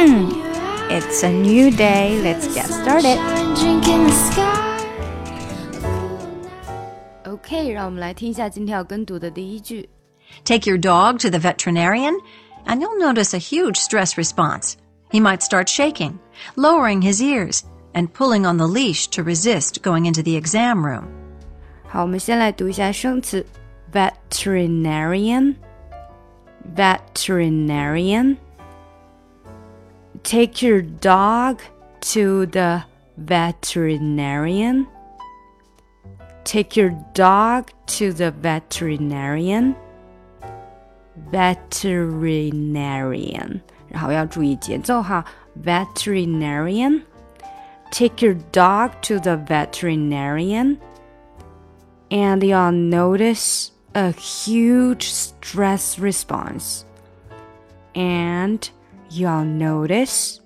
it's a new day. Let's get started. OK，让我们来听一下今天要跟读的第一句。Take your dog to the veterinarian, and you'll notice a huge stress response. He might start shaking, lowering his ears, and pulling on the leash to resist going into the exam room. 好，我们先来读一下生词 veterinarian。veterinarian. Take your dog to the veterinarian. Take your dog to the veterinarian. Veterinarian，然后要注意节奏哈。Veterinarian. Take your dog to the veterinarian. And you'll notice a huge stress response. And you'll notice,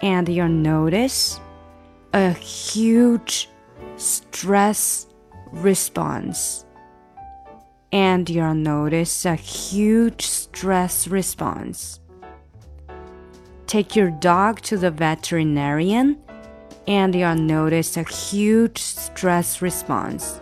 and you'll notice a huge stress response. And you'll notice a huge stress response. Take your dog to the veterinarian, and you'll notice a huge stress response.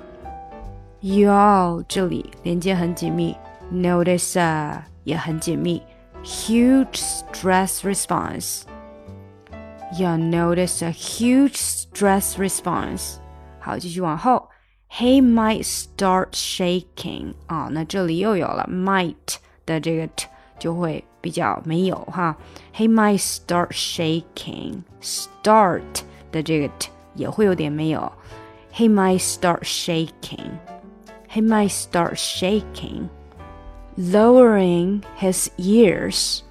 Y'all 这里连接很紧密，notice 啊也很紧密 ，huge stress response。You'll notice a huge stress response。好，继续往后，He might start shaking 啊，那这里又有了 might 的这个 t 就会比较没有哈。He might start shaking，start 的这个 t 也会有点没有。He might start shaking he might start shaking, lowering his ears,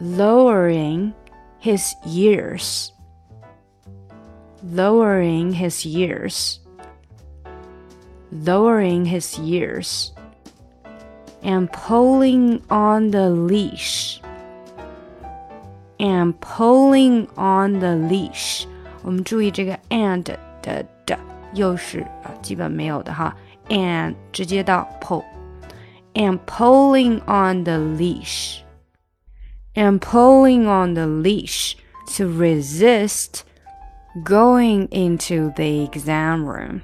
lowering his ears, lowering his ears, lowering his ears, and pulling on the leash, and pulling on the leash. 我们注意这个 and 的的又是啊，基本没有的哈。and 直接到 pull and pulling on the leash and pulling on the leash to resist going into the exam room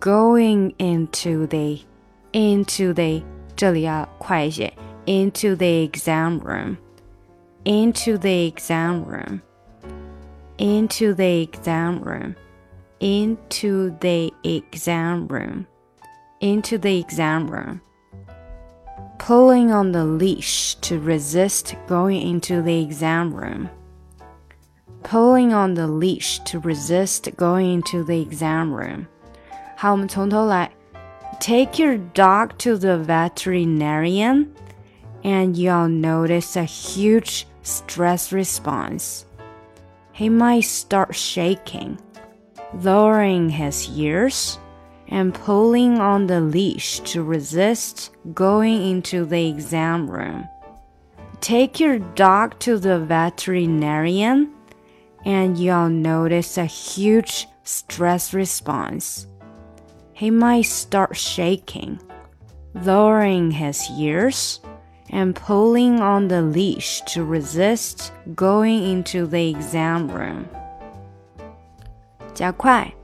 going into the into the 这里要快一些 into the exam room into the exam room into the exam room into the exam room into the exam room, pulling on the leash to resist going into the exam room. Pulling on the leash to resist going into the exam room. 好，我们从头来。Take your dog to the veterinarian, and you'll notice a huge stress response. He might start shaking, lowering his ears and pulling on the leash to resist going into the exam room. Take your dog to the veterinarian and you'll notice a huge stress response. He might start shaking, lowering his ears, and pulling on the leash to resist going into the exam room. 加快。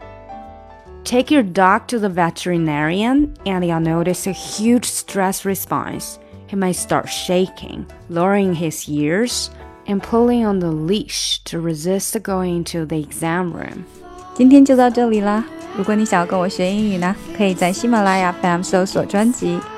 Take your dog to the veterinarian and you'll notice a huge stress response. He might start shaking, lowering his ears, and pulling on the leash to resist going to the exam room. 今天就到这里啦！如果你想要跟我学英语呢，可以在喜马拉雅 FM 搜索专辑